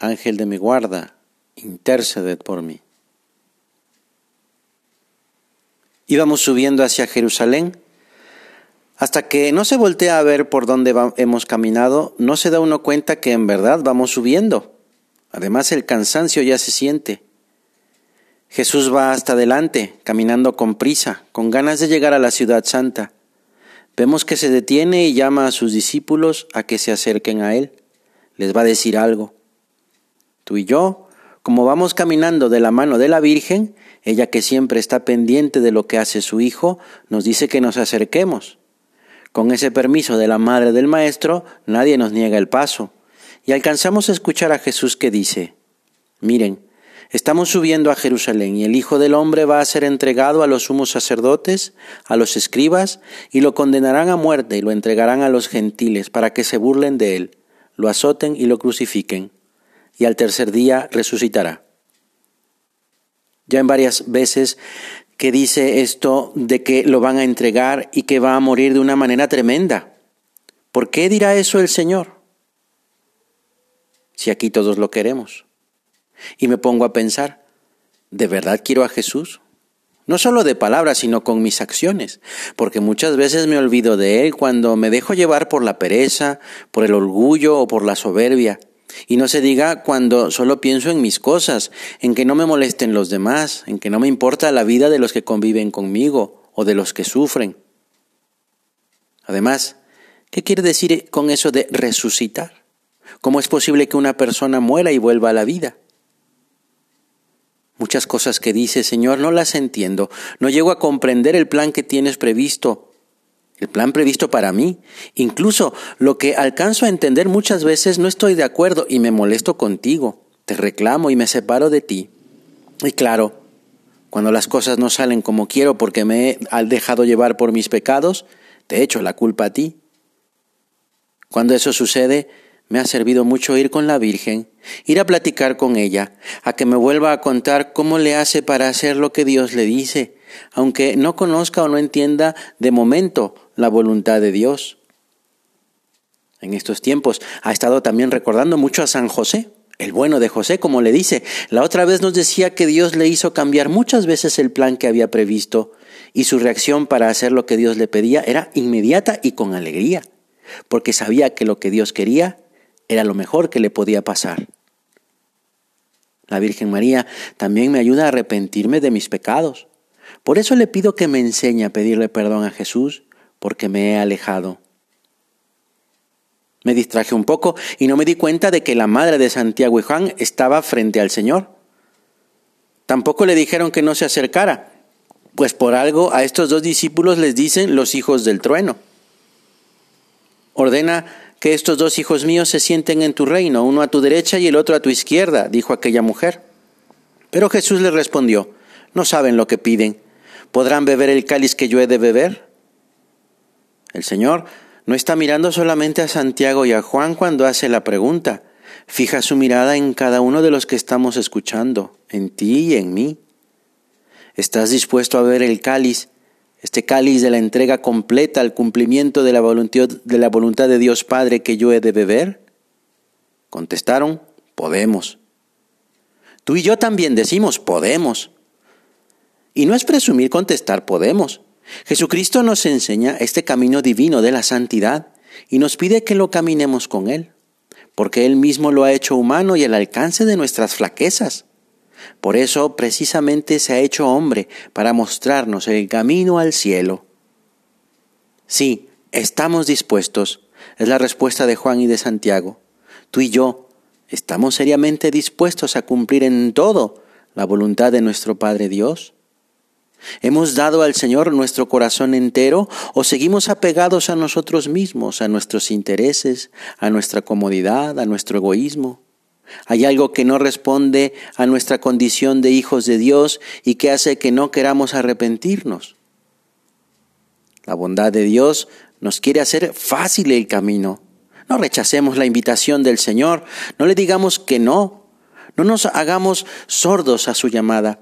Ángel de mi guarda, interceded por mí. Íbamos subiendo hacia Jerusalén hasta que no se voltea a ver por dónde hemos caminado, no se da uno cuenta que en verdad vamos subiendo. Además el cansancio ya se siente. Jesús va hasta adelante, caminando con prisa, con ganas de llegar a la ciudad santa. Vemos que se detiene y llama a sus discípulos a que se acerquen a Él. Les va a decir algo. Tú y yo, como vamos caminando de la mano de la Virgen, ella que siempre está pendiente de lo que hace su Hijo, nos dice que nos acerquemos. Con ese permiso de la Madre del Maestro, nadie nos niega el paso. Y alcanzamos a escuchar a Jesús que dice, miren, Estamos subiendo a Jerusalén y el Hijo del Hombre va a ser entregado a los sumos sacerdotes, a los escribas, y lo condenarán a muerte y lo entregarán a los gentiles para que se burlen de él, lo azoten y lo crucifiquen, y al tercer día resucitará. Ya en varias veces que dice esto de que lo van a entregar y que va a morir de una manera tremenda. ¿Por qué dirá eso el Señor? Si aquí todos lo queremos. Y me pongo a pensar, ¿de verdad quiero a Jesús? No solo de palabras, sino con mis acciones, porque muchas veces me olvido de Él cuando me dejo llevar por la pereza, por el orgullo o por la soberbia. Y no se diga cuando solo pienso en mis cosas, en que no me molesten los demás, en que no me importa la vida de los que conviven conmigo o de los que sufren. Además, ¿qué quiere decir con eso de resucitar? ¿Cómo es posible que una persona muera y vuelva a la vida? Muchas cosas que dice, Señor, no las entiendo. No llego a comprender el plan que tienes previsto, el plan previsto para mí. Incluso lo que alcanzo a entender muchas veces no estoy de acuerdo y me molesto contigo. Te reclamo y me separo de ti. Y claro, cuando las cosas no salen como quiero porque me he dejado llevar por mis pecados, te echo la culpa a ti. Cuando eso sucede, me ha servido mucho ir con la Virgen, ir a platicar con ella, a que me vuelva a contar cómo le hace para hacer lo que Dios le dice, aunque no conozca o no entienda de momento la voluntad de Dios. En estos tiempos ha estado también recordando mucho a San José, el bueno de José, como le dice. La otra vez nos decía que Dios le hizo cambiar muchas veces el plan que había previsto y su reacción para hacer lo que Dios le pedía era inmediata y con alegría, porque sabía que lo que Dios quería era lo mejor que le podía pasar. La Virgen María también me ayuda a arrepentirme de mis pecados. Por eso le pido que me enseñe a pedirle perdón a Jesús, porque me he alejado. Me distraje un poco y no me di cuenta de que la madre de Santiago y Juan estaba frente al Señor. Tampoco le dijeron que no se acercara, pues por algo a estos dos discípulos les dicen los hijos del trueno. Ordena que estos dos hijos míos se sienten en tu reino, uno a tu derecha y el otro a tu izquierda, dijo aquella mujer. Pero Jesús le respondió, no saben lo que piden. ¿Podrán beber el cáliz que yo he de beber? El Señor no está mirando solamente a Santiago y a Juan cuando hace la pregunta, fija su mirada en cada uno de los que estamos escuchando, en ti y en mí. ¿Estás dispuesto a beber el cáliz este cáliz de la entrega completa al cumplimiento de la, voluntad, de la voluntad de Dios Padre que yo he de beber? Contestaron, podemos. Tú y yo también decimos, podemos. Y no es presumir contestar, podemos. Jesucristo nos enseña este camino divino de la santidad y nos pide que lo caminemos con Él, porque Él mismo lo ha hecho humano y al alcance de nuestras flaquezas. Por eso precisamente se ha hecho hombre para mostrarnos el camino al cielo. Sí, estamos dispuestos, es la respuesta de Juan y de Santiago. Tú y yo estamos seriamente dispuestos a cumplir en todo la voluntad de nuestro Padre Dios. ¿Hemos dado al Señor nuestro corazón entero o seguimos apegados a nosotros mismos, a nuestros intereses, a nuestra comodidad, a nuestro egoísmo? Hay algo que no responde a nuestra condición de hijos de Dios y que hace que no queramos arrepentirnos. La bondad de Dios nos quiere hacer fácil el camino. No rechacemos la invitación del Señor, no le digamos que no, no nos hagamos sordos a su llamada,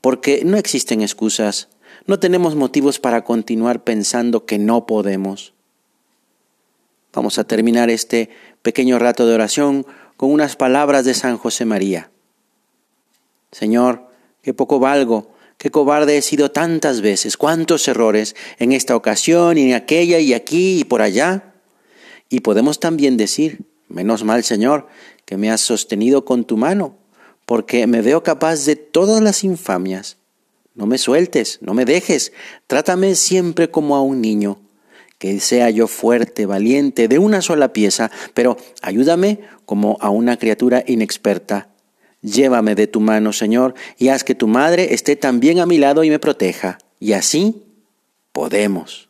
porque no existen excusas, no tenemos motivos para continuar pensando que no podemos. Vamos a terminar este pequeño rato de oración con unas palabras de San José María. Señor, qué poco valgo, qué cobarde he sido tantas veces, cuántos errores en esta ocasión y en aquella y aquí y por allá. Y podemos también decir, menos mal Señor, que me has sostenido con tu mano, porque me veo capaz de todas las infamias. No me sueltes, no me dejes, trátame siempre como a un niño que sea yo fuerte, valiente, de una sola pieza, pero ayúdame como a una criatura inexperta. Llévame de tu mano, Señor, y haz que tu madre esté también a mi lado y me proteja. Y así podemos.